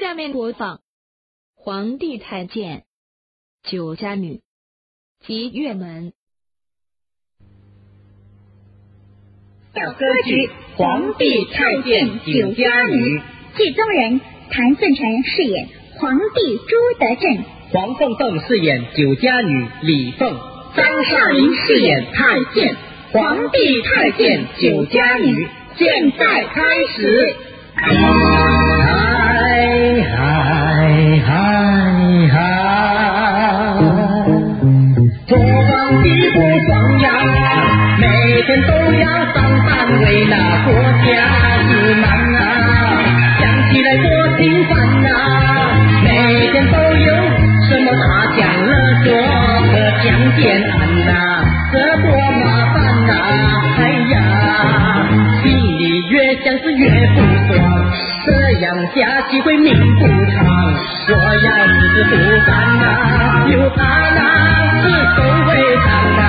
下面播放皇帝太监。酒家女。及月门。小歌剧《皇帝太监酒家女》，剧中人谭顺成饰演皇帝朱德正，黄凤凤饰演酒家女李凤，张少林饰演太监。皇帝太监酒家女，现在开始。天都要上班为那国家自满啊，想起来多心烦呐，每天都有什么大奖勒索和强奸案呐，这多麻烦呐，哎呀，心里越想是越不爽，这样下去会命不长，我要是不干呐，有他那是都会长呐，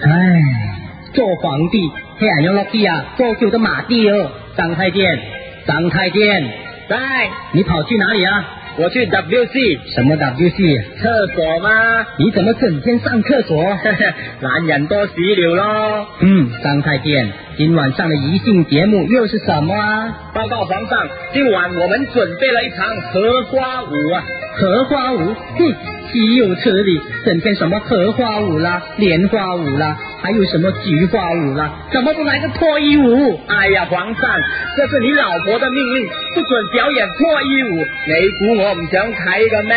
唉，做皇帝黑暗用落地啊，做旧的马帝哦。张太监，张太监，在，你跑去哪里啊？我去 WC 什么 WC？厕所吗？你怎么整天上厕所？男人多洗流咯。嗯，张太监，今晚上的宜兴节目又是什么啊？报告皇上，今晚我们准备了一场荷花舞啊！荷花舞，哼，岂有此理！整天什么荷花舞啦、莲花舞啦，还有什么菊花舞啦，怎么不来个脱衣舞？哎呀，皇上，这是你老婆的命令，不准表演脱衣舞。你估我唔想睇嘅咩？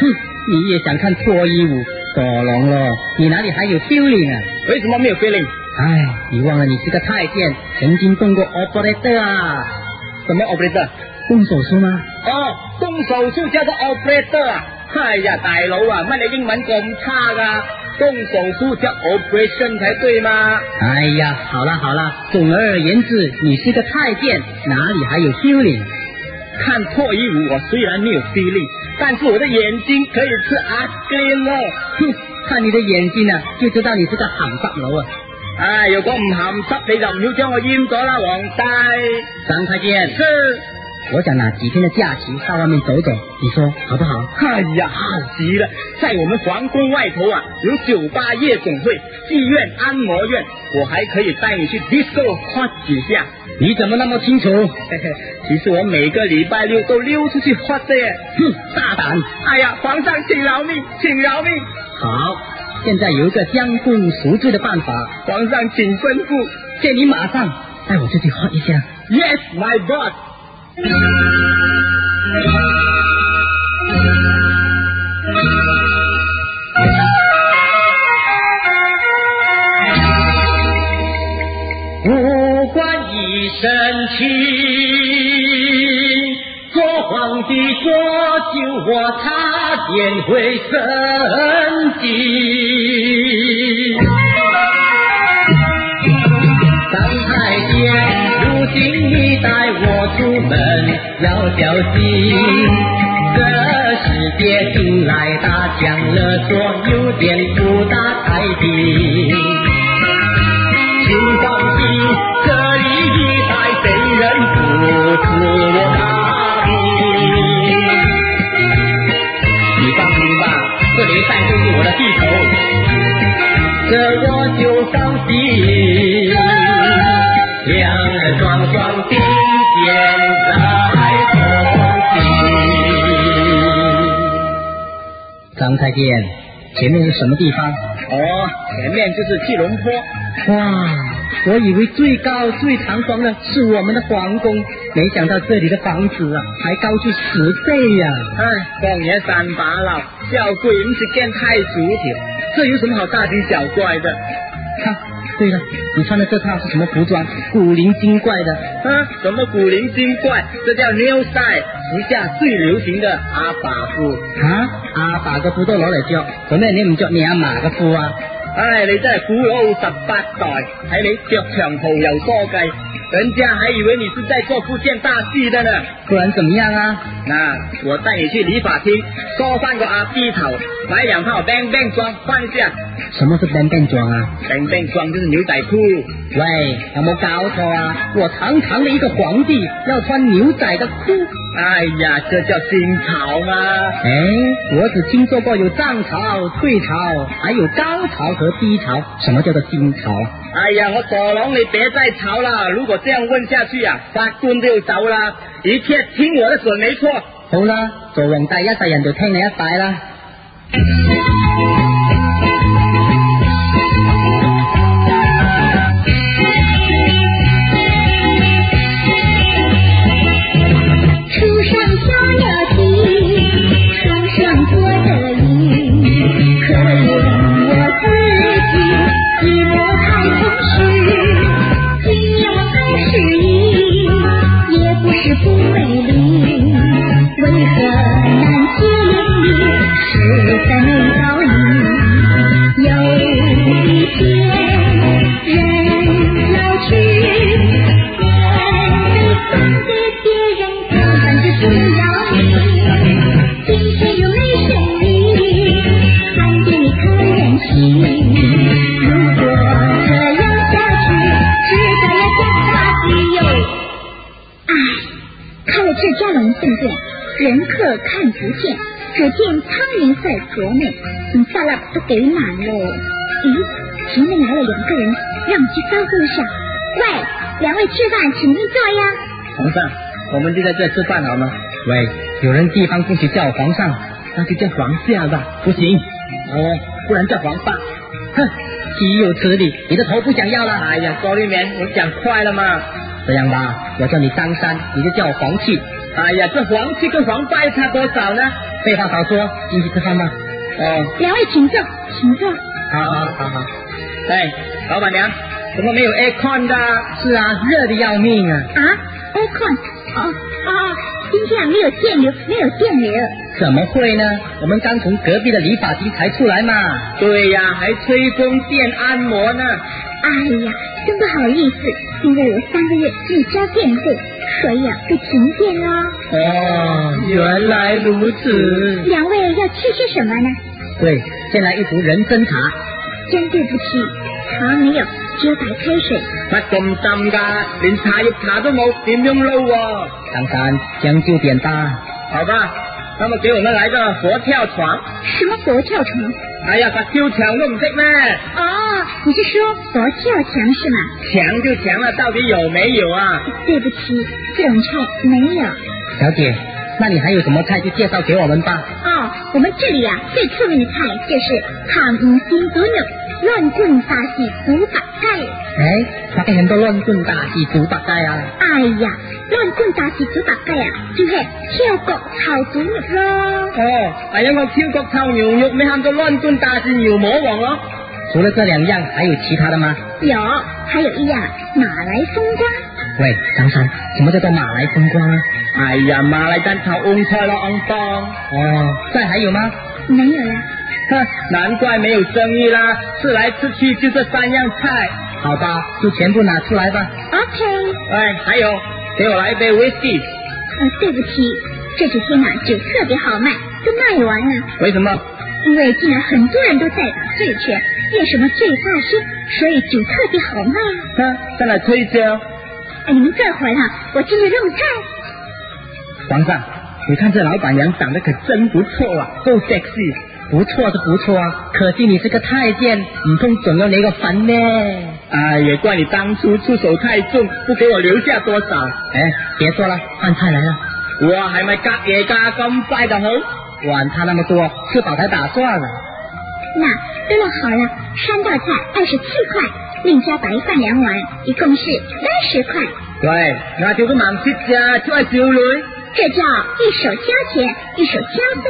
哼，你也想看脱衣舞？躲龙咯，你哪里还有 feeling 啊？为什么没有 feeling？哎，你忘了你是个太监，曾经动过 operator 啊？什么 operator？动手术吗？哦，动手术叫做 operator 啊！哎呀，大佬啊，乜你英文咁差噶？动手术叫 operation 才对吗？哎呀，好了好了，总而言之，你是个太监，哪里还有 feeling？看破衣舞，我虽然没有 feeling，但是我的眼睛可以吃阿根哦。哼，看你的眼睛啊，就知道你是个鹹濕佬啊！哎，如果唔鹹濕，你就唔要將我阉咗啦，皇帝。張太监，是。我想拿几天的假期到外面走走，你说好不好？哎呀，好极了！在我们皇宫外头啊，有酒吧、夜总会、妓院、按摩院，我还可以带你去 disco 花几下。你怎么那么清楚？嘿嘿，其实我每个礼拜六都溜出去花的耶。哼，大胆！哎呀，皇上请饶命，请饶命！好，现在有一个将功赎罪的办法，皇上请吩咐，借你马上带我出去花一下。Yes, my boss。不管一身轻，做皇帝做久，我差点会生气。带我出门要小心，这世界进来打枪勒说，有点不大太平。请放心，这里一带贼人不出我大。你放心吧，这里一带就是我的地头，这我就放心。两人双双并肩在同行。張太監，前面是什么地方？哦，前面就是吉隆坡。哇，我以为最高最長爽的是我们的皇宫，没想到这里的房子啊，还高出十倍呀、唉，放野三把佬，小鬼唔是見太主條，這有什么好大惊小怪的？看，對了，你穿的这套是什么服装？古灵精怪的。啊，什么古灵精怪？这叫 new style，时下最流行的阿爸褲。啊，阿爸嘅褲都攞嚟着，做咩你唔着你阿嫲嘅褲啊？唉，你真係古老十八代，睇你着長袍又梳髻，人家还以为你是在做福建大戏的呢。不然怎么样啊？那我带你去理发厅梳翻个阿 B 头，买两套 bang bang 装换一下。什么是 bang bang 装啊？bang bang 装就是牛仔裤。喂，有冇搞错啊？我堂堂的一个皇帝要穿牛仔的裤？哎呀，这叫新潮吗。哎，我只听说过有涨潮、退潮，还有高潮和低潮。什么叫做新潮？哎呀，我朵龙，你别再吵了。如果这样问下去啊，法官都要走啦。一切听我的准没错。好啦，做皇帝一世人就听你一拜啦。人客看不见，只见苍蝇在啄美，嗯，萨拉都给满喽。咦，前面来了两个人，让我去招呼一下。喂，两位吃饭，请进坐呀。皇上，我们就在这吃饭好吗？喂，有人地方不许叫我皇上，那就叫皇下吧。不行，哦，不然叫皇爸。哼，岂有此理！你的头不想要了？哎呀，高丽棉，我讲快了嘛。这样吧，我叫你张三，你就叫我黄气。哎呀，这黄气跟黄八差多少呢？废话少说，进去吃饭吧。哦，两位请坐，请坐。好好好好。哎，老板娘，怎么没有 aircon 的？是啊，热的要命啊！啊，aircon，哦哦，今天啊没有电流，没有电流。怎么会呢？我们刚从隔壁的理发厅才出来嘛。对呀，还吹风电按摩呢。哎呀，真不好意思，因为我三个月没交电费，所以啊被停电了。哦，原来如此。两位要吃些什么呢？对，先来一壶人参茶。真对不起，茶没有，只有白开水。乜咁浸噶？连茶叶茶都冇，點樣撈喎？张三，将就点吧。好吧，那么给我们来个佛跳床。什么佛跳床？哎呀，佛跳墙都唔識咩？哦，你是说佛跳墙是吗？墙就墙了，到底有没有啊？对不起，这种菜没有。小姐，那你还有什么菜就介绍给我们吧。哦，我们这里啊最出名的菜就是糖五星猪肉、乱炖大戏猪八盖。哎，发现很多乱炖大戏猪八戒啊。哎呀，亂棍打是豬八戒啊，就係跳角炒猪肉咯。哦，哎呀，我挑角臭牛肉，你喊做乱棍大戰牛魔王咯。除了这两样，还有其他的吗？有，还有一样马来风瓜。喂，张三，什么叫做马来风瓜啊？哎呀，马来蛋炒翁菜咯，翁當。哦，再还有吗？没有了。哼，难怪没有生意啦，吃来吃去就这三样菜。好吧，就全部拿出来吧。OK，哎，还有，给我来一杯 whisky。呃，對不起，这几天啊酒特别好卖，都卖完了。为什么？因为竟然很多人都在打醉拳，練什么醉法術，所以酒特别好卖啊。哼，再来吹簫。哎，你們這會兒啊，我正在弄菜。皇上，你看这老板娘长得可真不错啊，够 sexy。不错是不错啊，可惜你是个太监，唔通总要你个坟呢？哎，也怪你当初出手太重，不给我留下多少。哎，别说了，饭菜来了，我还没隔夜加？咁快就好？管他那么多，吃饱才打算了。那都弄好了，三道菜二十七块，另加白饭两碗，一共是三十塊。喂，我叫個盲舌咋，出係少女。这叫一手交钱，一手交貨，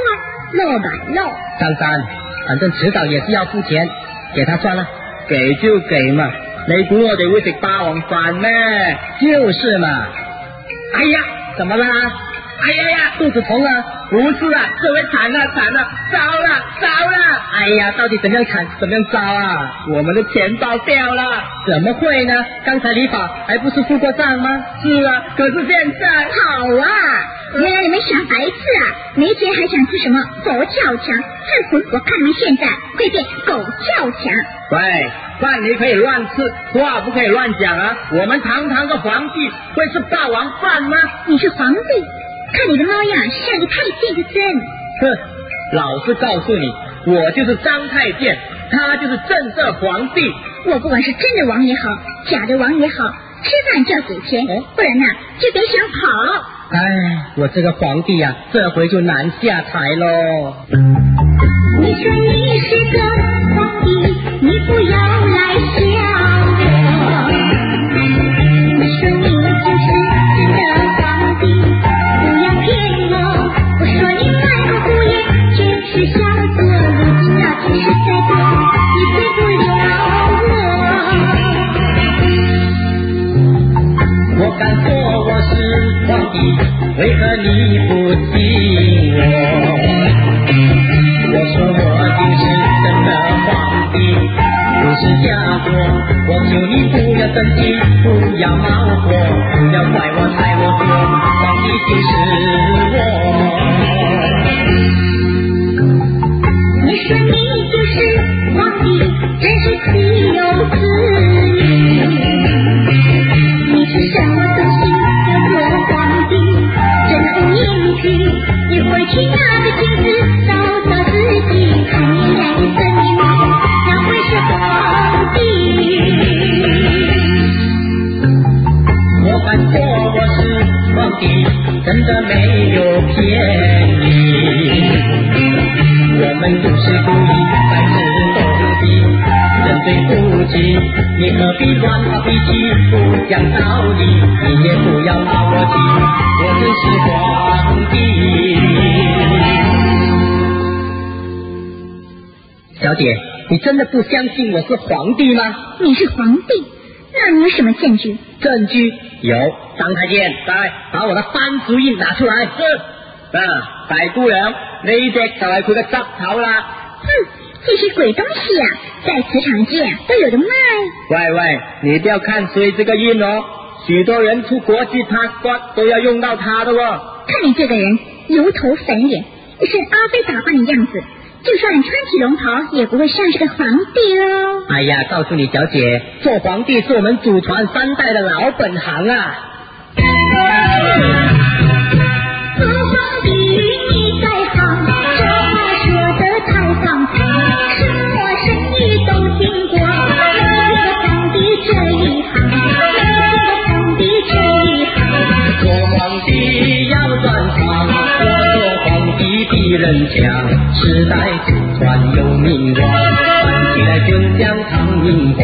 漏吧漏。张三，反正迟早也是要付钱，给他算了。给就给嘛，你估我哋会食霸王饭咩？就是嘛。哎呀，怎么啦？哎呀呀，肚子疼啊！不是啊，这回惨了惨了，糟了糟了！哎呀，到底怎样惨怎样糟啊？我们的钱包掉了！怎么会呢？刚才李宝还不是付过账吗？是啊，可是现在好啊！原来你们小白痴啊，没钱还想吃什么佛跳墙？哼哼，我看你们现在会变狗跳墙！喂，饭你可以乱吃，话不可以乱讲啊！我们堂堂的皇帝会是霸王饭吗？你是皇帝，看你的猫样像个太监的孙。哼，老实告诉你，我就是张太监，他就是正色皇帝。我不管是真的王也好，假的王也好，吃饭就要给钱，不然呢就别想跑。哎，我这个皇帝呀、这回就难下台喽。你说你是个皇帝，你不要来笑敢说我是皇帝，为何你不信我？我说我就是真的皇帝，不是假货。我求你不要生气，不要恼火，不要怪我猜我说，皇帝就是我。你说你就是皇帝，真是岂有此理！去那个镜子照照自己，看你脸色你貌，哪会是皇帝？我敢说我是皇帝，真的人对不起，你何必乱发脾气，不讲道理，你也不要拿我气，我真是皇帝。小姐，你真的不相信我是皇帝吗？你是皇帝，那你有什么证据？证据有，张太监，来把我的番薯印拿出来。是。啊，大姑娘，呢只就系佢嘅执头啦。哼，这些鬼东西啊，在磁场界都有的卖。喂喂，你不要看衰这个印哦，许多人出国际 passport 都要用到它的哦。看你这个人油头粉脸，一身阿飞打扮的样子，就算你穿起龙袍，也不会像是个皇帝喽。哎呀，告诉你小姐，做皇帝是我们祖传三代的老本行啊。世代祖传有名望，看起来就像唐明皇。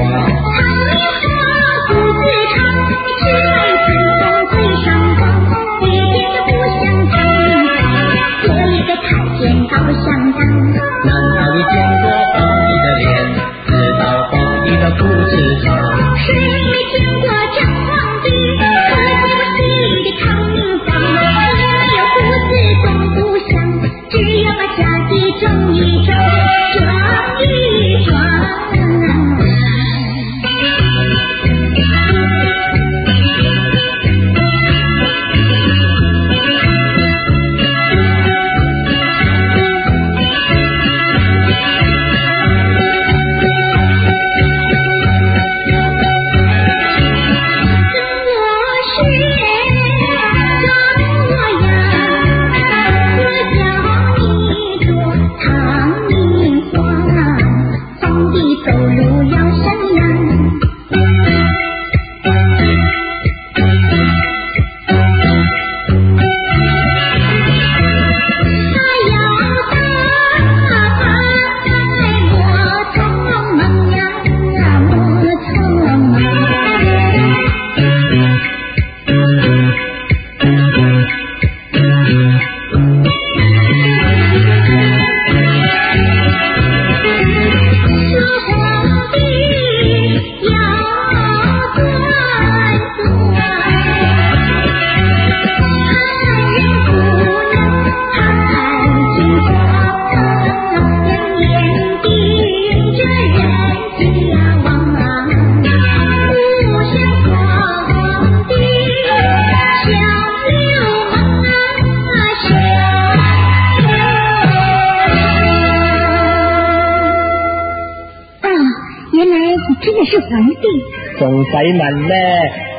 总裁们呢？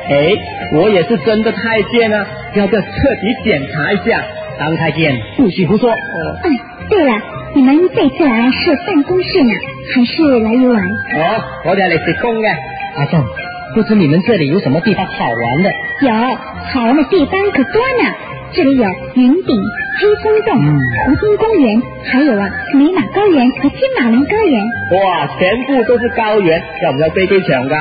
哎，我也是真的太监啊，要不要彻底检查一下？当太监不许胡说。哦，嗯，对了，你们这次来是办公室呢，还是来游玩？哦，我这里是公的。阿正，不知你们这里有什么地方好玩的？有，好玩的地方可多呢。这里有云顶、黑松洞、湖滨公园，还有啊美马高原和金马仑高原。哇，全部都是高原，要唔要飞机场噶？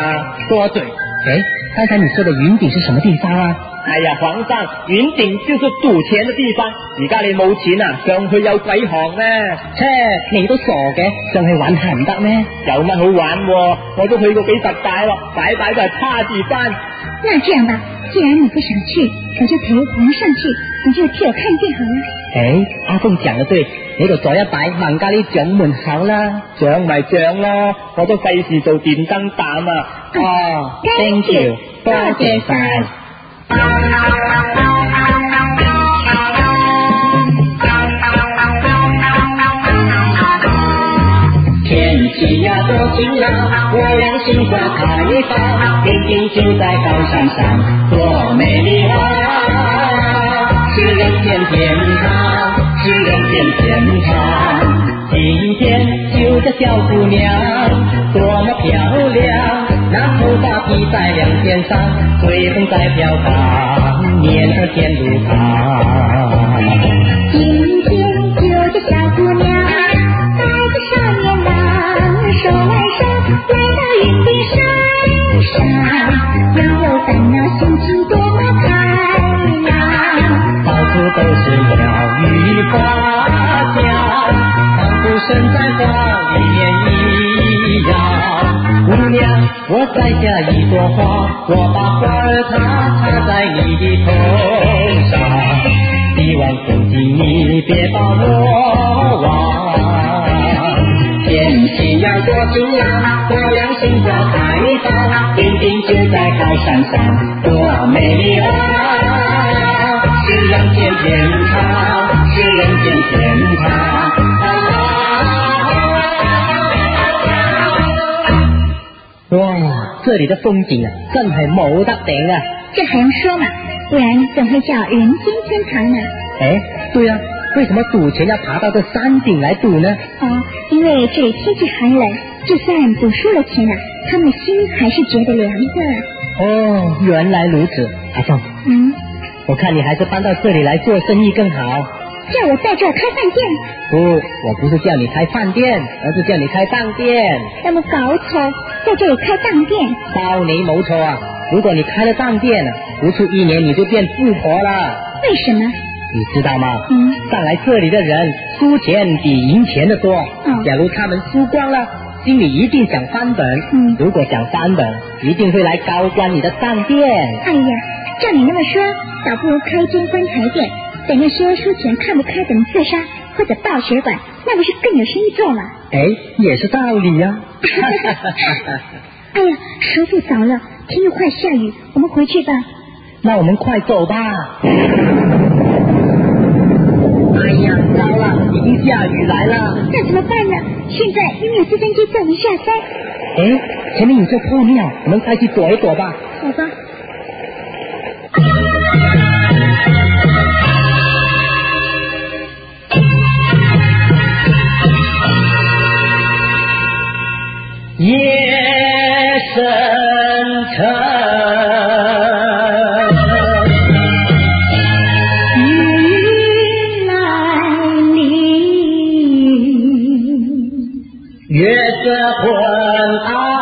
多嘴。哎，刚才你说的云顶是什么地方啊？哎呀，皇上，云顶就是赌钱的地方。而家你冇钱啊，上去有鬼行咩？切，你都傻嘅，上去玩下唔得咩？有乜好玩？我都去过几十摆咯，摆摆都系趴住翻。那这样吧，既然你不想去，我就陪皇上去，你就替我看见好了。诶，阿凤讲得对，你度坐一摆，孟家啲掌门口啦，掌咪掌咯，我都费事做电灯胆啊。哦，thank you，多谢晒。天气呀多晴朗，我让心花开放，天天就在高山上，多美丽啊！是人间天堂，是人间天堂。今天就这小姑娘多么漂亮，那头发披在两肩上，随风在飘荡，面儿甜如糖。来到云顶山上，没有烦恼，心情多么开朗。到处都是鸟语花香，仿佛身在花里面一样。姑娘，我摘下一朵花，我把花儿插插在你的头上，希望从今你别把我忘。多晴朗，我俩心花开放，云顶就在高山上，多美丽啊！是人间天堂，是人间天堂。哇，这里的风景啊，真系冇得顶啊！这还用说嘛？不然怎会叫人间天堂呢？哎，对啊，为什么赌钱要爬到这山顶来赌呢？哦，因为这里天气寒冷，就算赌输了钱啊，他们的心还是觉得凉的。哦，原来如此，阿凤，嗯，我看你还是搬到这里来做生意更好。叫我在这儿开饭店，不，我不是叫你开饭店，而是叫你开当店。那么搞错？在这里开当店，包你没错啊！如果你开了当店啊，不出一年你就变富婆了。为什么？你知道吗？嗯上来这里的人输钱比赢钱的多。嗯假如他们输光了，心里一定想翻本。嗯如果想翻本，一定会来高官你的饭店。哎呀，照你那么说，倒不如开一间棺材店，等那些输钱看不开的人自杀或者爆血管，那不是更有生意做吗？哎，也是道理呀、哎呀，师傅早了，天又快下雨，我们回去吧。那我们快走吧。哎呀，糟了，已经下雨来了。那怎么办呢？现在因为有直升机载我们下山。哎，前面有座破庙，我们快去躲一躲吧。好吧。夜深沉，月色昏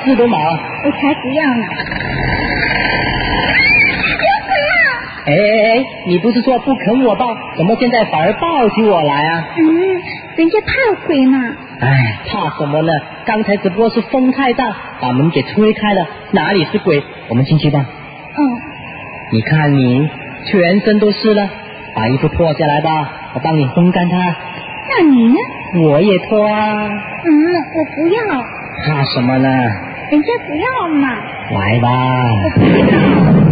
妈该死都冇。我才不要呢。哎哎哎，你不是说不肯我抱，怎么现在反而抱起我来啊？嗯，人家怕鬼嘛。哎，怕什么呢？刚才只不过是风太大，把门给吹开了，哪里是鬼？我们进去吧。嗯，你看你全身都湿了，把衣服脱下来吧，我帮你烘干它。那你呢？我也脱啊，嗯，我不要，怕什么呢？人家不要嘛。来吧。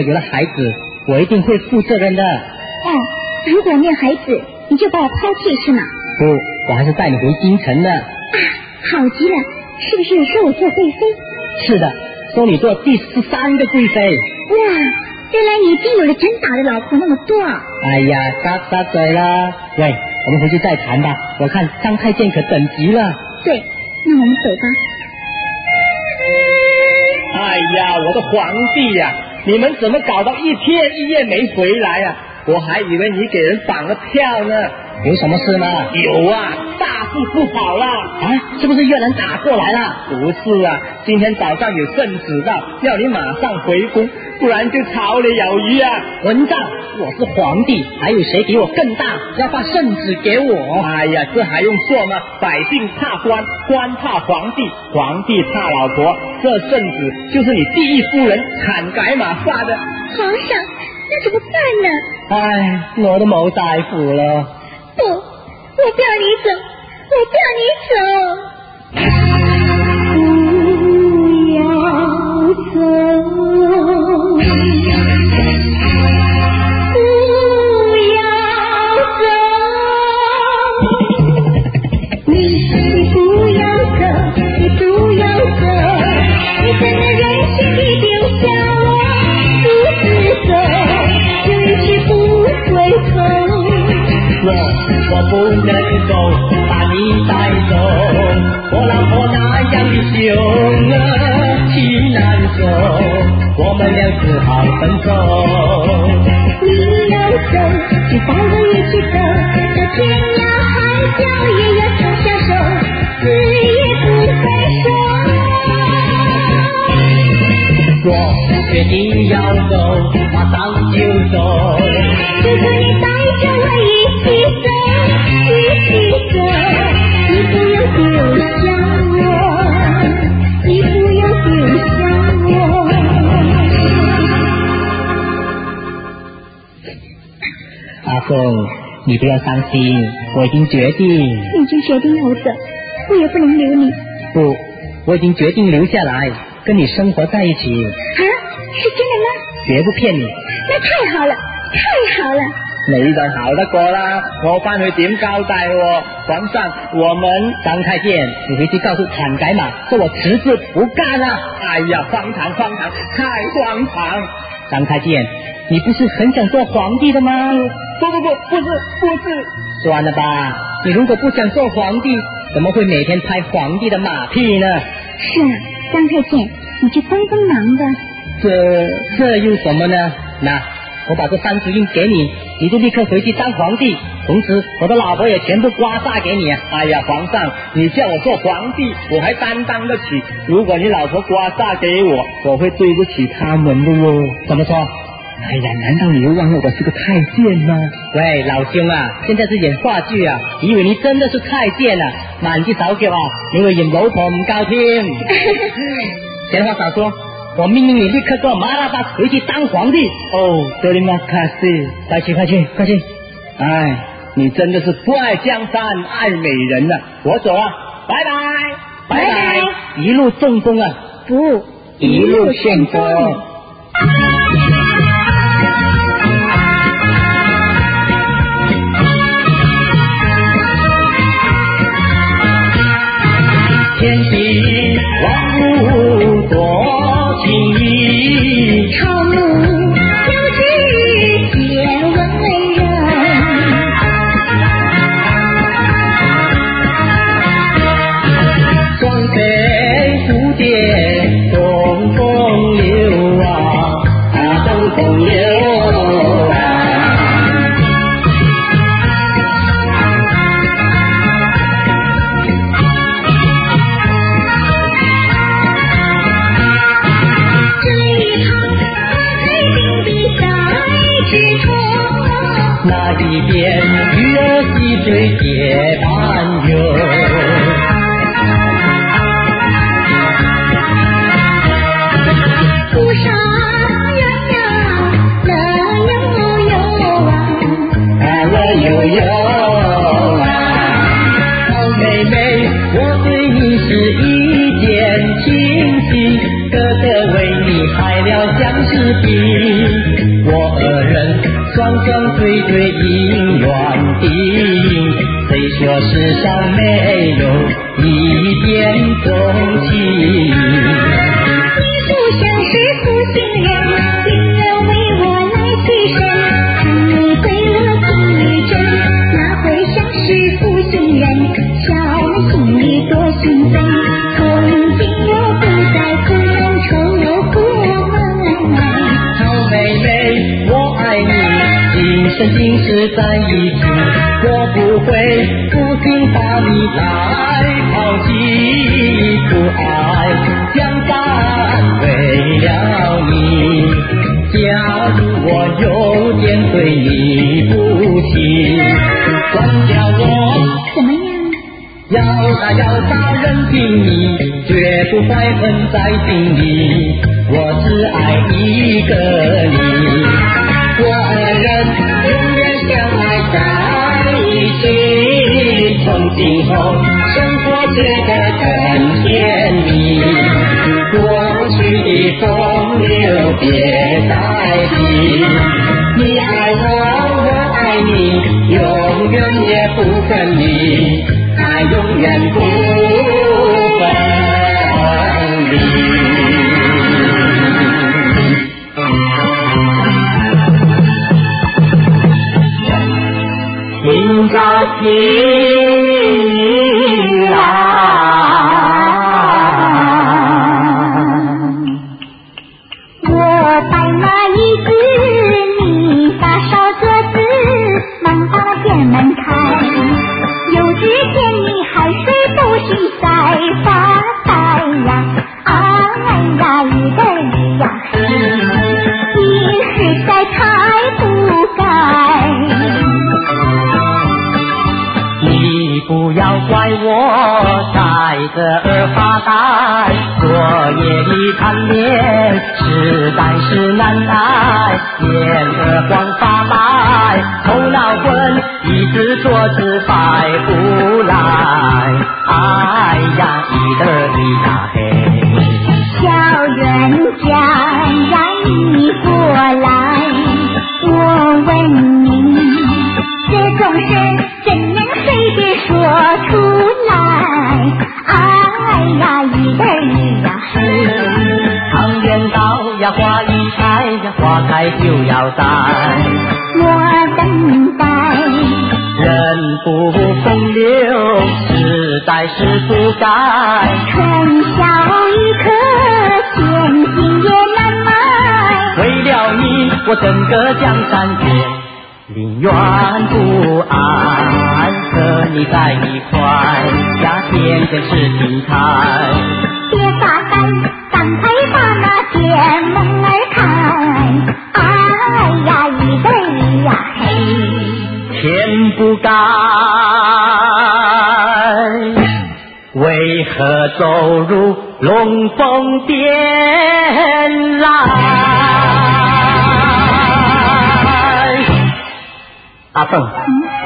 果有了孩子，我一定会负责任的。哦，如果没有孩子，你就把我抛弃是吗？不，我还是带你回京城的。啊，好极了，是不是说我做贵妃？是的，收你做第十三个贵妃。哇，原来你已经有了真打的老婆那么多啊！哎呀，撒撒嘴啦。喂，我们回去再谈吧。我看张太监可等急了。对，那我们走吧。哎呀，我的皇帝呀、你们怎么搞到一天一夜没回来啊、我还以为你给人绑了票呢。有什么事吗？有啊，大事不好了！啊，是不是越南打过来了？不是啊，今天早上有圣旨到，要你马上回宫，不然就草里有鱼啊！混账，我是皇帝，还有谁比我更大？要发圣旨给我。哎呀，这还用说吗？百姓怕官，官怕皇帝，皇帝怕老婆。这圣旨就是你第一夫人坎改马发的。皇上，那怎么办呢？哎，我都冇大夫了。不，我不要你走，我不要你走。不要走，不能够把你带走，我老婆那样的凶恶情难受，我们俩只好分手。你要走，就带我一起走，这天涯海角也要手相守，死也不回首。我决定要走，马上就走。求求你阿凤，你不要伤心，我已经决定，你已经决定要我走，我也不能留你。不，我已经决定留下来跟你生活在一起，啊，是真的吗？绝不骗你。那太好了，太好了。你就好得过啦，我翻去点交代喎？皇上，我们张太监，你回去告诉坦改马，说我辞职不干了。哎呀，荒唐荒唐，太荒唐！张太监，你不是很想做皇帝的吗？不不不，不是不是，算了吧，你如果不想做皇帝，怎么会每天拍皇帝的马屁呢？是啊，张太监，你就帮帮忙吧。这这又什么呢？那我把这三十印给你，你就立刻回去当皇帝，同时我的老婆也全部刮痧给你啊！哎呀，皇上，你叫我做皇帝，我还担当得起。如果你老婆刮痧给我，我会对不起他们的哟。怎么说？哎呀，难道你又忘了我是个太监吗？喂，老兄啊，现在是演话剧啊，以为你真的是太监啊？慢啲手脚啊，你会演老婆唔夠添。闲话少说，我命令你立刻跟我馬拉巴回去当皇帝。哦，德里马卡西，快去快去快去！哎，你真的是不爱江山爱美人呐、我走了，拜拜，拜拜拜，一路正风啊！不，一路顺风。天地。风流别再提。你爱我，我爱你，永远也不分离。爱永远不分离。听着听发呆，昨夜里贪恋实在是难耐，眼儿黄发白，头脑昏，一直坐姿摆不来，哎呀，一得一呀嘿。爱就要在我等待人不风流实在是不该春宵一刻千金也难买为了你我整个江山也宁愿不爱和你在一块呀天天是精彩别发呆赶快把那天哎呀，一对呀嘿，天不该，为何走入龙凤殿来？阿凤，嗯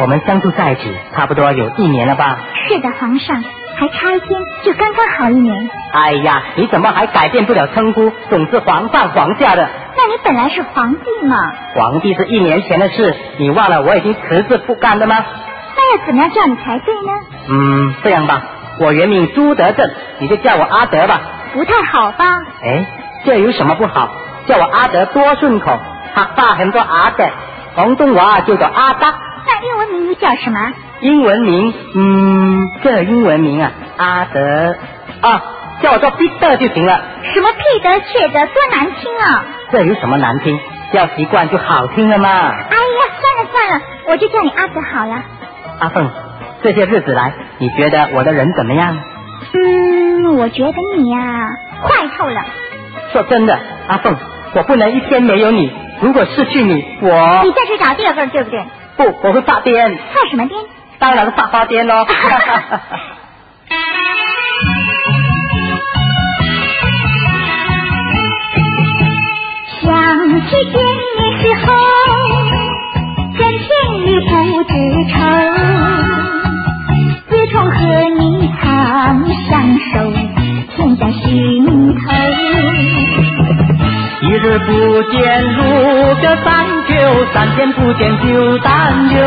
我们相处在一起差不多有一年了吧？是的，皇上，还差一天就刚刚好一年。哎呀，你怎么还改变不了称呼，总是皇上皇下的？那你本来是皇帝嘛，皇帝是一年前的事，你忘了我已经辞职不干了吗？那要怎么样叫你才对呢？嗯，这样吧，我原名朱德正，你就叫我阿德吧。不太好吧？哎，这有什么不好？叫我阿德多顺口，客话很多阿德，广东话就叫阿德。那英文名又叫什么？英文名，嗯，这英文名啊，阿德啊，叫我做彼得就行了。什么屁得切得，多难听啊！这有什么难听？叫习惯就好听了嘛。哎呀，算了算了，我就叫你阿德好了。阿凤，这些日子来，你觉得我的人怎么样？嗯，我觉得你呀、坏透了。说真的，阿凤，我不能一天没有你。如果失去你，我你再去找第二个，对不对？不，我会发癫。发什么癫？当然是发发癫喽。想起见你时候，真心里不知愁。自从和你长相守，甜在心头。一日不见如隔三秋，三天不见就担忧。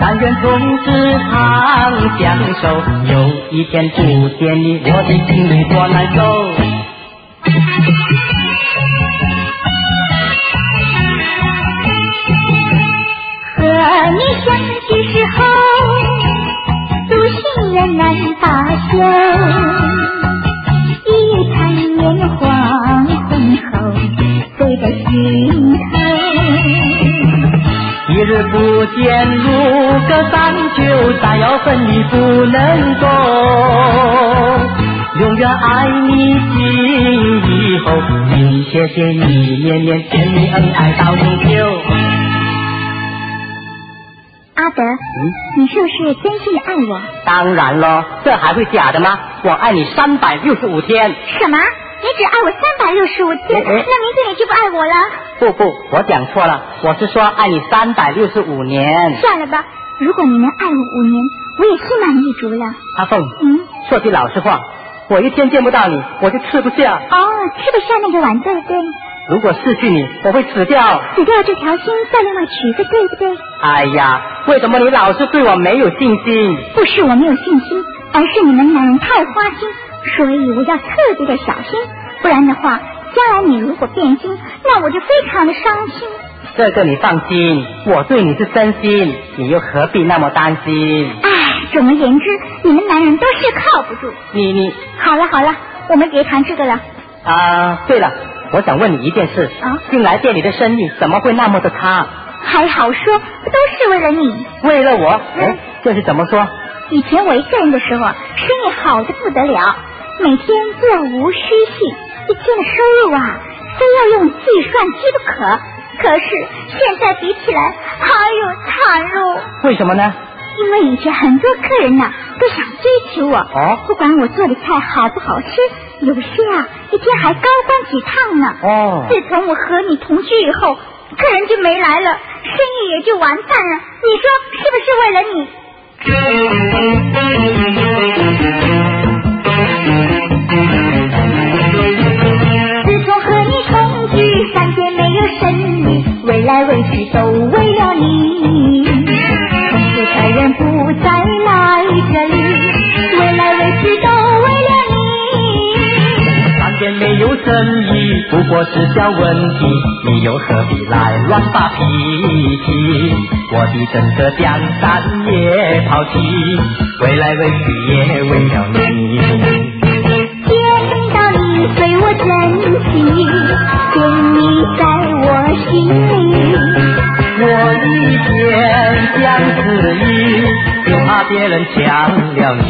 但愿从此长相守，有一天不见你，我的心里多难受。和你相聚时候，独行人难罢休。日不见如隔三秋，但要分离不能够。永远爱你今以后，你谢谢你年年甜蜜恩爱到永久。阿德，你是不是真心的爱我？当然了，这还会假的吗？我爱你三百六十五天。什么？你只爱我三百六十五天？哎哎那明天你就不爱我了？不不，我讲错了，我是说爱你三百六十五年。算了吧，如果你能爱我五年，我也心满意足了。阿凤，嗯，说句老实话，我一天见不到你，我就吃不下。哦，吃不下那个碗，对不对？如果失去你，我会死掉。死掉这条心，再另外取一个，对不对？哎呀，为什么你老是对我没有信心？不是我没有信心，而是你们男人太花心，所以我要特别的小心，不然的话，将来你如果变心，那我就非常的伤心。这个你放心，我对你是真心，你又何必那么担心？唉，总而言之，你们男人都是靠不住。你你好了好了，我们别谈这个了。啊，对了，我想问你一件事啊近来店里的生意怎么会那么的差？还好说，不都是为了你？为了我？嗯哎，这是怎么说？以前我一个人的时候啊，生意好的不得了，每天都要无虚席，一天的收入啊，非要用计算机不可。可是现在比起来，哎呦惨喽！为什么呢？因为以前很多客人呢、都想追求我，哦不管我做的菜好不好吃，有些啊一天还高官几趟呢。哦自从我和你同居以后，客人就没来了，生意也就完蛋了。你说是不是为了你？自从和你同居，三天没有生意，未来为去都为了你。从此客人不再来这里，未来为去都为了你。三天没有生意，不过是小问题，你又何必来乱发脾气？我的整个江山也抛弃，未来为去也为了你。对我真情意跟你在我心里我一片相思意就怕别人抢了你。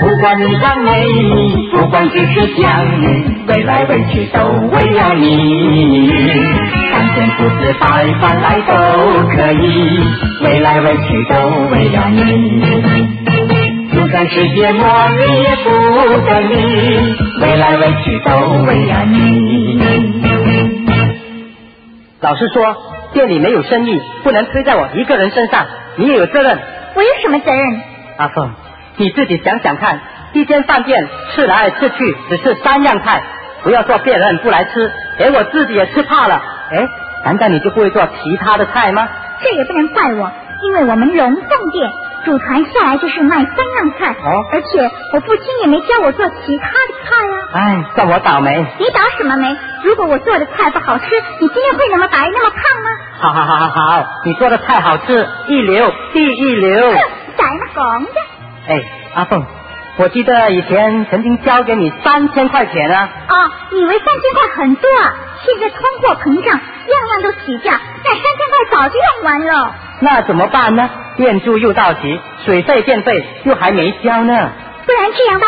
不管你让美丽不管几次相遇未来未去都为了你。反正不是白饭来都可以未来未去都为了你。就算世界末日也不等你，围来围去都为了你。老师说店里没有生意，不能推在我一个人身上，你也有责任。我有什么责任？阿凤，你自己想想看，一间饭店吃来吃去只是三样菜，不要说别人不来吃，连我自己也吃怕了。哎，难道你就不会做其他的菜吗？这也不能怪我，因为我们龙凤店组团下来就是卖三样菜，哦而且我父亲也没教我做其他的菜呀、哎，算我倒霉。你倒什么霉？如果我做的菜不好吃，你今天会那么白那么胖吗？好好好好好，你做的菜好吃，一流，第一流。哼，咱们讲的。哎，阿凤，我记得以前曾经交给你三千块钱啊。哦，以为三千块很多啊？现在通货膨胀，样样都起价，那三千块早就用完了。那怎么办呢？店租又到期，水费电费又还没交呢。不然这样吧，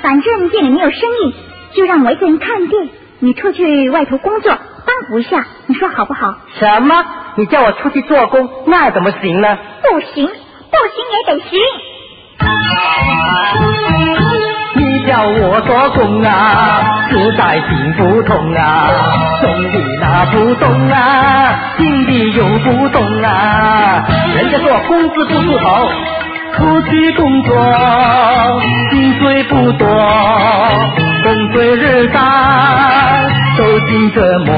反正店里没有生意，就让我一个人看店，你出去外头工作，帮扶一下，你说好不好？什么？你叫我出去做工，那怎么行呢？不行，不行也得行。你叫我做工啊，实在心不痛啊，动的拿不动啊，心里又不动啊。人家说工资不出头，出去工作薪水不多，风吹日晒受尽折磨。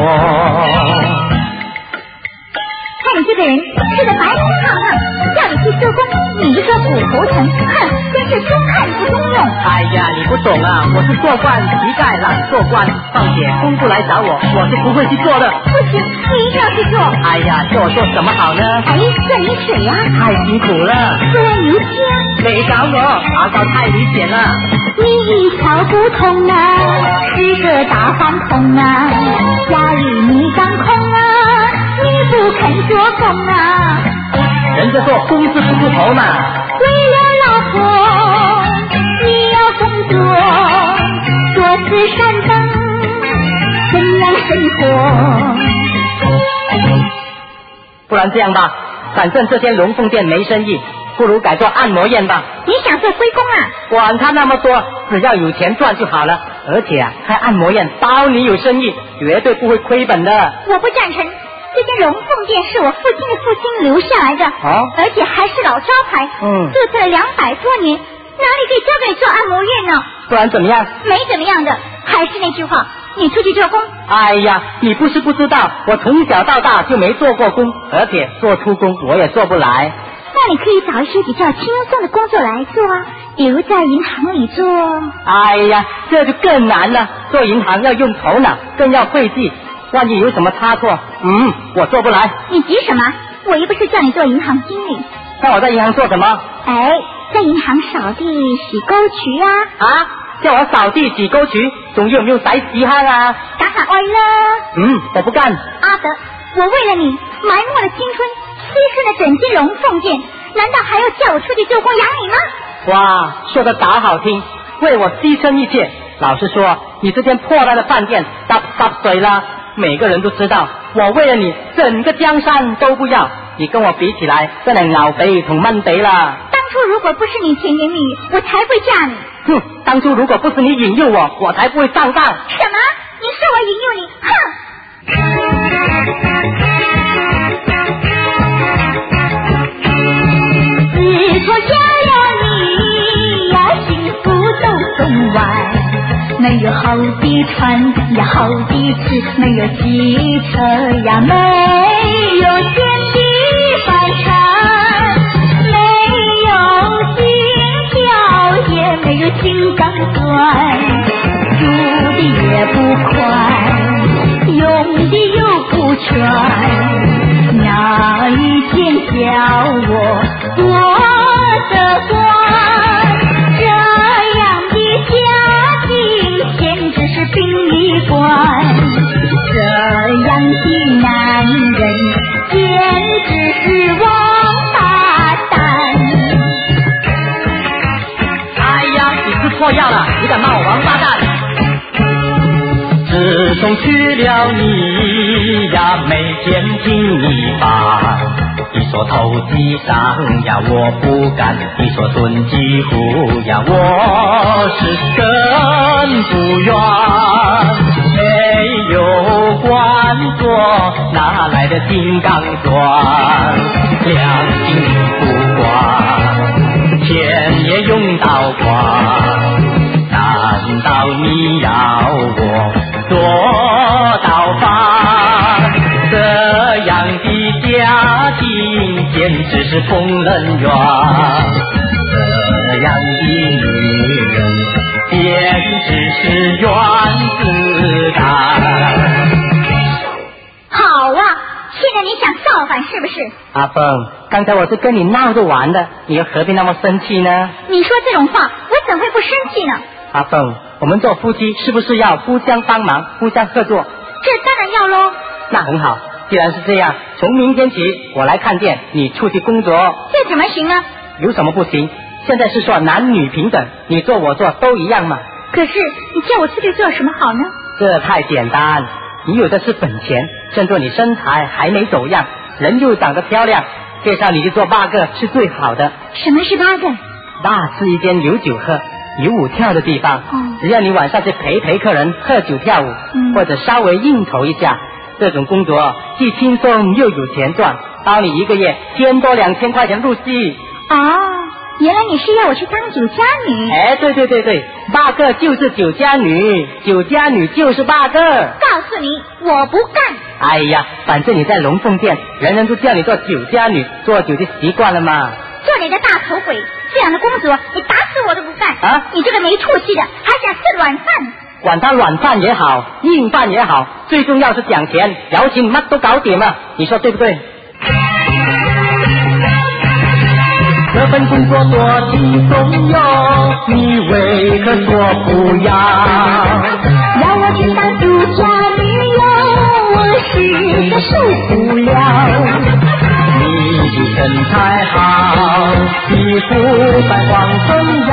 看你这个人吃的白，你就说骨头疼，哼，真是中看不中用。哎呀，你不懂啊，我是做官，乞丐懒做官。况且工不来找我，我是不会去做的。不行，你一定要去做。哎呀，叫我做什么好呢？哎，赚点水呀、太辛苦了，做牛街。没找我，阿高太危险了。你一窍不通啊，是个大饭桶啊！家里你掌控啊，你不肯做工啊！人家说工资不出头嘛。为了老婆，你要工作，做慈善等，怎样生活？不然这样吧，反正这间龙凤店没生意，不如改做按摩院吧。你想做龟公啊？管他那么多，只要有钱赚就好了。而且啊，开按摩院包你有生意，绝对不会亏本的。我不赞成。这间龙凤店是我父亲的父亲留下来的，哦而且还是老招牌，嗯注册了两百多年，哪里可以交给你做按摩院呢？不然怎么样？没怎么样的，还是那句话，你出去做工，哎呀，你不是不知道，我从小到大就没做过工，而且做出工我也做不来。那你可以找一些比较轻松的工作来做啊，比如在银行里做。哎呀，这就更难了。做银行要用头脑，更要会计，万一有什么差错，嗯，我做不来。你急什么？我又不是叫你做银行经理。那我在银行做什么？哎，在银行扫地、洗沟渠啊，啊，叫我扫地洗沟渠，仲要唔要洗屎坑啊？打卡爱啦。嗯，我不干。阿德，我为了你埋没了青春，牺牲了整间龙凤店，难道还要叫我出去做工养你吗？哇，说的打好听，为我牺牲一切。老实说，你这间破烂的饭店搭搭水了，每个人都知道，我为了你，整个江山都不要。你跟我比起来，真係牛鼻同蚊鼻啦。当初如果不是你甜言蜜语，我才不会嫁你。哼，当初如果不是你引诱我，我才不会上当。什么？你是我引诱你？哼！自从嫁了你呀，幸福都送完。没有好的穿呀，好的吃，没有汽车呀，没有钱的饭餐，没有金条，也没有金刚钻，住的也不宽，用的又不全，哪一天叫我过得惯？这样的男人简直是王八蛋！哎呀，你吃错药了，你敢骂我王八蛋？自从娶了你呀，每天听你烦。说投机上呀，我不干；你说蹲几户呀，我是更不愿。没有官做，哪来的金刚钻？良心疯人院，这样的女人简直是原子弹。好啊，现在你想造反是不是？阿凤，刚才我是跟你闹着玩的，你又何必那么生气呢？你说这种话，我怎会不生气呢？阿凤，我们做夫妻是不是要互相帮忙、互相合作？这当然要喽。那很好，既然是这样，从明天起我来看店，你出去工作。这怎么行呢？有什么不行？现在是说男女平等，你做我做都一样嘛。可是你叫我出去做什么好呢？这太简单，你有的是本钱，趁着你身材还没走样，人又长得漂亮，介绍你去做八个是最好的。什么是八个？那是一间有酒喝、有舞跳的地方。哦只要你晚上去陪陪客人喝酒跳舞，嗯或者稍微应酬一下，这种工作既轻松又有钱赚，包你一个月千多两千块钱入息。哦，原来你是要我去当酒家女。哎，对对对对，八个就是酒家女，酒家女就是八个。告诉你，我不干。哎呀，反正你在龙凤店，人人都叫你做酒家女，做酒就习惯了嘛。做你的大头鬼，这样的工作你打死我都不干。啊你这个没出息的，还想吃软饭？管他软饭也好，硬饭也好，最重要是讲钱，摇钱乜都搞掂嘛，你说对不对？这份工作多轻松哟，你为何说不要？要我去当酒家女哟，我实在受不了。你的身材好，皮肤白黄丰摇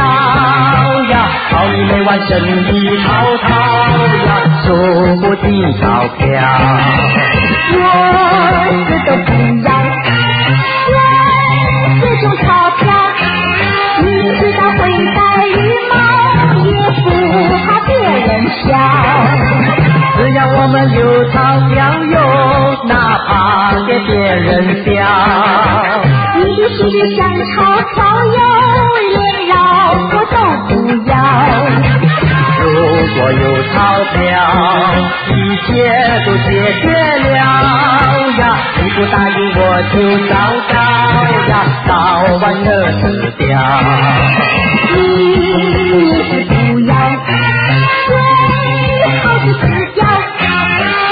好你每晚生意滔滔呀，数不尽钞票。我死都不要，我这种钞票，你知道会戴绿帽，也不怕别人笑。只要我们有钞票哟，哪怕给别人笑。你的心里想钞票哟，如果有钞票，一切都解决了呀！你不答应我就糟糕呀，早晚饿死掉。你是不要，最好是死掉。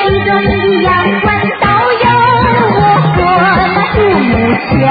依着你的阳关道哟，我活那独木桥。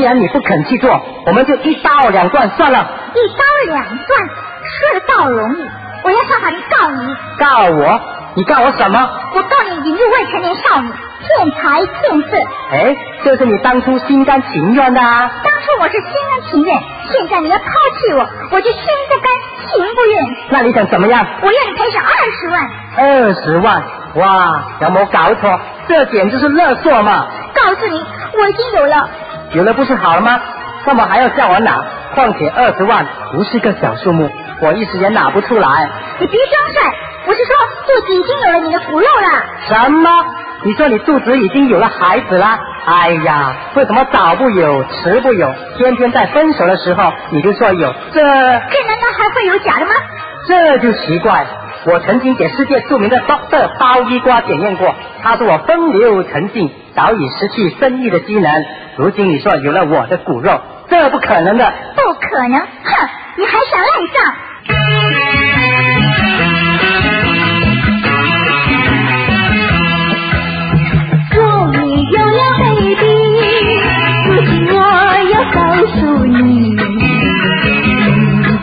既然你不肯去做，我们就一刀两断算了。一刀两断，说的倒容易。我要上法庭告你，告我？你告我什么？我告你引入未成年少女，骗财骗色。哎，这是你当初心甘情愿的啊。当初我是心甘情愿，现在你要抛弃我，我就心不甘情不愿。那你想怎么样？我愿你赔偿二十万。二十万？哇，有没有搞错？这简直是勒索嘛！告诉你，我已经有了。有了不是好了吗？干嘛还要叫我拿？况且二十万不是个小数目，我一时也拿不出来。你别装帅，我是说肚子已经有了你的骨肉了。什么？你说你肚子已经有了孩子了？哎呀，为什么早不有，迟不有？偏偏在分手的时候你就说有，这这难道还会有假的吗？这就奇怪。我曾经给世界著名的 Doctor 包衣瓜检验过，他说我风流成性，早已失去生育的机能。如今你说有了我的骨肉，这不可能的。不可能！哼，你还想赖账？我也有了 baby，如今我要告诉你，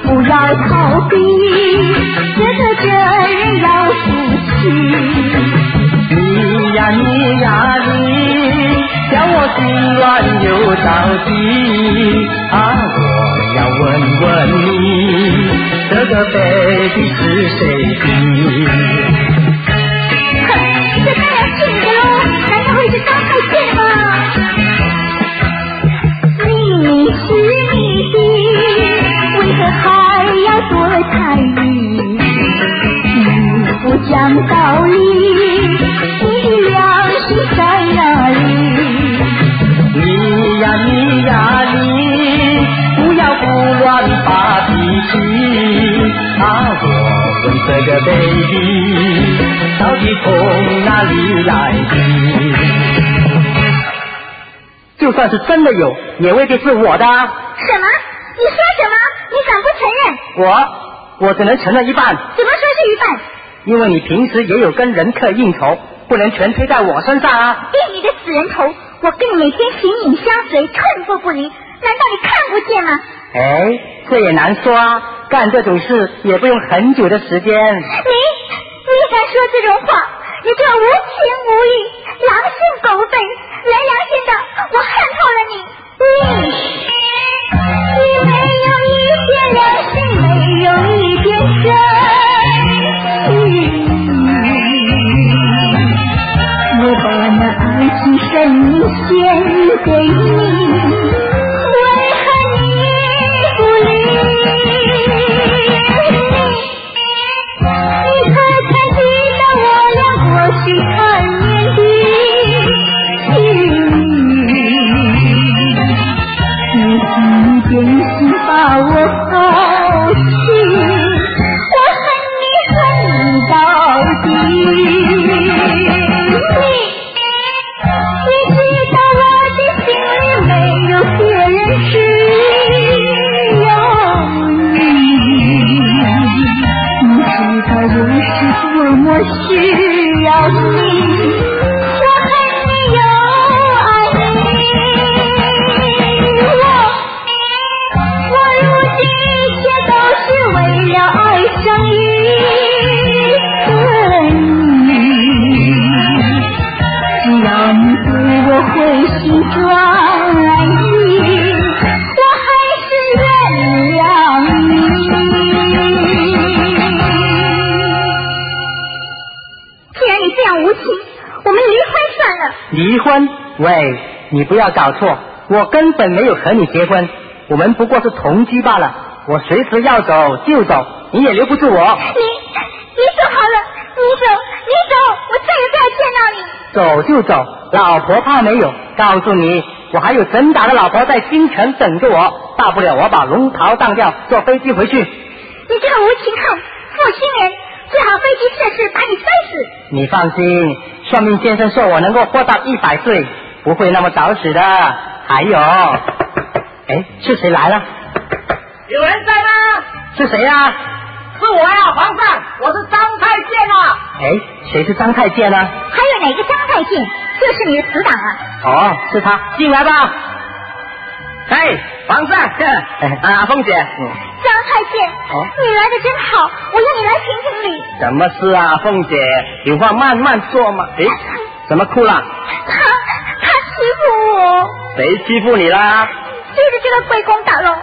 不要逃避，你呀。你呀你叫我心乱又着急啊！我要问问你，这个 baby 是谁的？你不讲道理，你良心在哪里？你呀你呀你，不要胡乱发脾气啊！我问这个 baby 到底从哪里来的？就算是真的有，也未必是我的啊。什么？你说什么？你敢不承认？我我只能承认一半，怎么说是一半？因为你平时也有跟人客应酬，不能全推在我身上啊。变你的死人头！我跟你每天形影相随，寸步不离，难道你看不见吗？哎，这也难说啊，干这种事也不用很久的时间。你你敢说这种话？你这无情无义、狼心狗肺、没良心的！我恨透了你，你你没有一点良心，没有一点真献给你，为何你不理？你可曾记得我俩过去缠我还是原谅你。既然你这样无情，我们离婚算了。离婚？喂，你不要搞错，我根本没有和你结婚，我们不过是同居罢了。我随时要走就走，你也留不住我。你你走好了，你走你走，我再也不要见到你。走就走，老婆怕没有？告诉你，我还有整打的老婆在京城等着我，大不了我把龙袍当掉，坐飞机回去。你这个无情汉，负心人，最好飞机失事把你摔死。你放心，算命先生说我能够活到一百岁，不会那么早死的。还有，哎，是谁来了？有人在吗？是谁呀、是我呀，皇上，我是张太监啊。哎，谁是张太监呢？还有哪个张太监？就是你的死党啊！哦，是他，进来吧。哎，皇上，哎啊，凤姐，张太监，哦你来的真好，我要你来评评理。什么事啊，凤姐？有话慢慢说嘛。哎，怎么哭了？他他欺负我，谁欺负你啦？就是这个龟公打龙。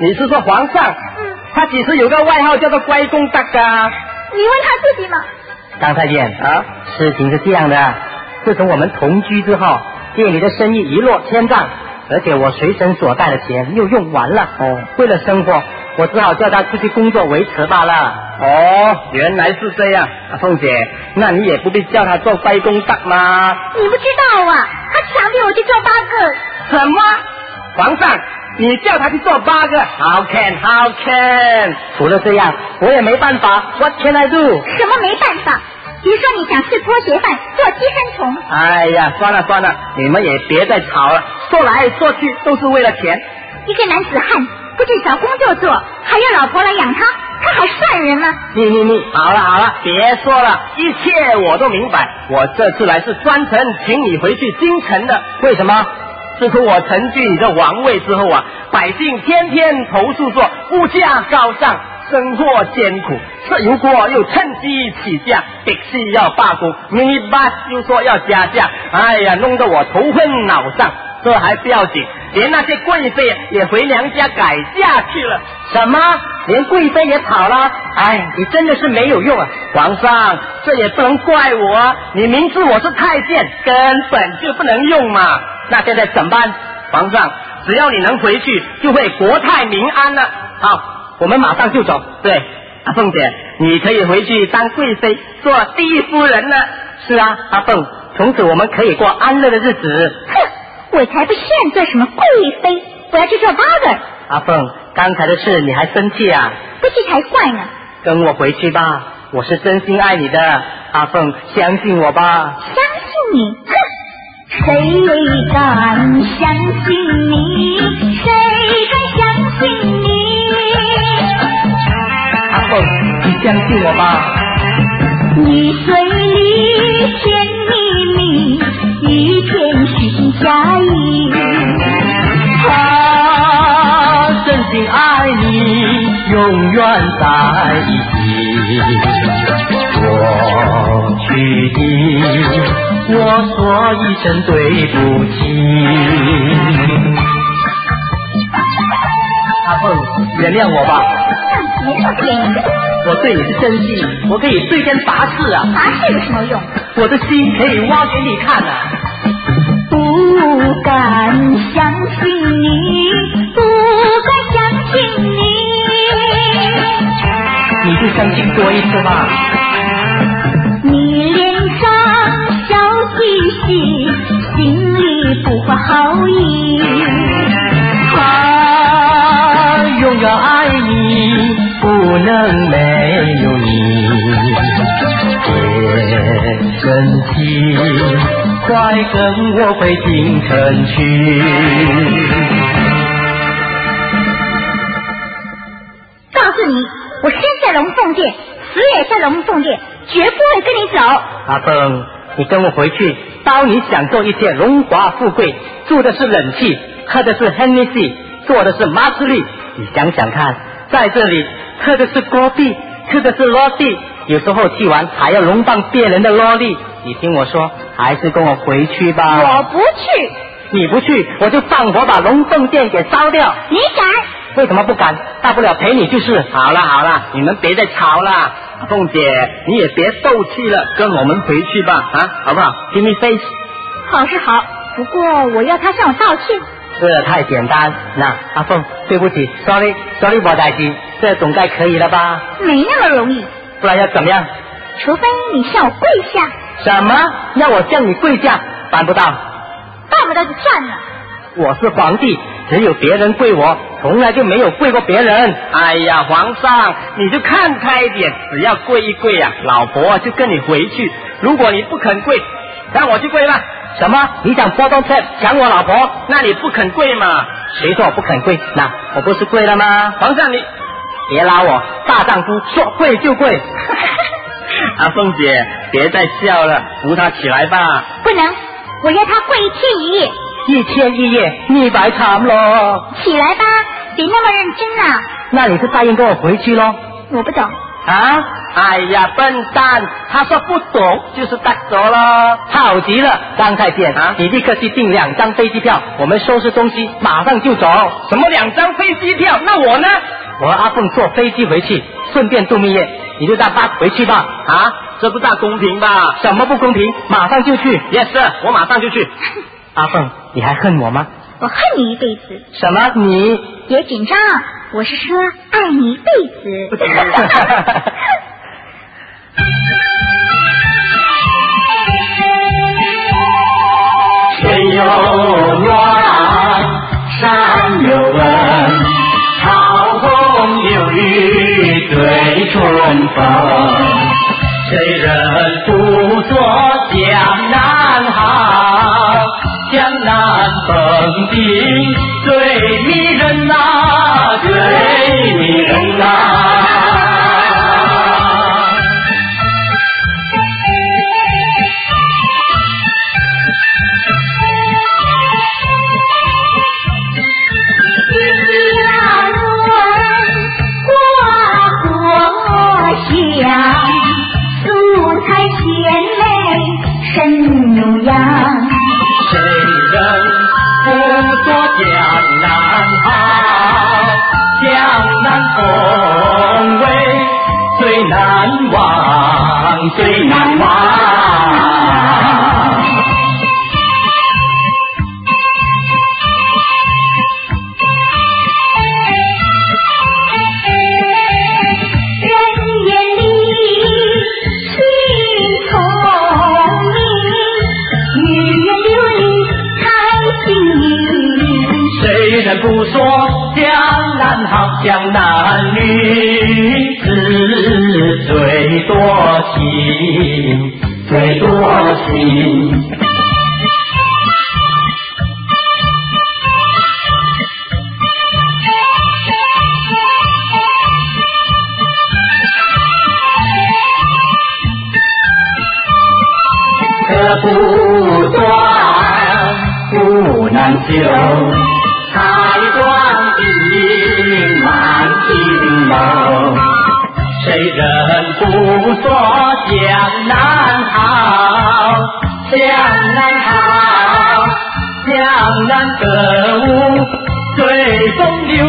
你是说皇上？嗯，他其实有个外号叫做乖公大哥。你问他自己嘛。张太监啊，事情是这样的，自从我们同居之后，店里的生意一落千丈，而且我随身所带的钱又用完了。哦，为了生活，我只好叫他出去工作维持罢了。哦，原来是这样，啊凤姐，那你也不必叫他做乖公大吗？你不知道啊，他强逼我去做八个。什么？皇上，你叫他去做八个？How can? How can? 除了这样，我也没办法。What can I do？什么没办法？比如说你想吃拖鞋饭，做寄生虫，哎呀，算了算了，你们也别再吵了，说来说去都是为了钱。一个男子汉不去找工作做，还要老婆来养他，他还算人吗？你你你，好了好了，别说了，一切我都明白。我这次来是专程请你回去京城的，为什么？自从我承继你的王位之后啊，百姓天天投诉说物价高涨，生活艰苦，这如果又趁机起价，必须要罢工，mini bus 又说要加价，哎呀，弄得我头昏脑胀。这还不要紧，连那些贵妃也回娘家改嫁去了。什么？连贵妃也跑了？哎，你真的是没有用啊！皇上，这也不能怪我！你明知我是太监，根本就不能用嘛。那现在怎么办？皇上，只要你能回去，就会国泰民安了。好，我们马上就走。对，阿凤姐，你可以回去当贵妃，做第一夫人了。是啊，阿凤，从此我们可以过安乐的日子。哼，我才不炫做什么贵妃，我要去做八个。阿凤，刚才的事你还生气啊？不气才怪呢！跟我回去吧，我是真心爱你的，阿凤，相信我吧。相信你？哼！谁敢相信你？谁敢相信你？阿凤，你相信我吧。你水里甜蜜片虚情假意。他真心爱你，永远在一起。过去的，我说一声对不起。阿凤，原谅我吧。我对你是真心，我可以对天发誓啊！发誓有什么用？我的心可以挖给你看啊！不敢相信你，不敢相信你。你就相信多一次吧。你脸上笑嘻嘻，心里不怀好意。他永远爱你，不能没有你。别生气，快跟我回京城去。告诉你，我生在龙凤殿，死也在龙凤殿，绝不会跟你走。阿凤，你跟我回去，包你享受一切荣华富贵，住的是冷气，喝的是 Hennessy，坐的是马自力。你想想看，在这里喝的是锅壁，吃的是罗蒂，有时候去玩还要龙放别人的萝莉。你听我说，还是跟我回去吧。我不去，你不去，我就放火把龙凤殿给烧掉。你敢？为什么不敢？大不了陪你就是。好了好了，你们别再吵了。凤姐，你也别斗气了，跟我们回去吧，啊，好不好？Give me face。好是好，不过我要他向我道歉。这太简单。那阿凤，对不起，sorry，sorry，我代机，这总该可以了吧？没那么容易，不然要怎么样？除非你向我跪下，什么？要我向你跪下？办不到。办不到就算了。我是皇帝，只有别人跪我，从来就没有跪过别人。哎呀，皇上，你就看开一点，只要跪一跪呀、老婆就跟你回去。如果你不肯跪，让我去跪吧。什么？你想波动车抢我老婆？那你不肯跪嘛？谁说我不肯跪？那我不是跪了吗？皇上你，别拉我，大丈夫说跪就跪。阿凤姐，别再笑了，扶他起来吧。不能，我要他跪一天一夜。一天一夜，你白惨咯。起来吧，别那么认真啊！那你是答应跟我回去喽？我不懂，啊？哎呀，笨蛋，他说不懂就是带走了。好极了，张太监啊你立刻去订两张飞机票，我们收拾东西，马上就走。什么两张飞机票？那我呢？我和阿凤坐飞机回去，顺便度蜜月，你就搭巴回去吧。啊，这不大公平吧什么不公平？马上就去。？Yes，sir，我马上就去。阿凤，你还恨我吗？我恨你一辈子。什么？你？别紧张，我是说爱你一辈子。水有风。谁人不说江南好？江南风景最迷人呐、最难忘。不断，不难休。彩妆映满青楼，谁人不说江南？江南好，江南歌舞随，风流。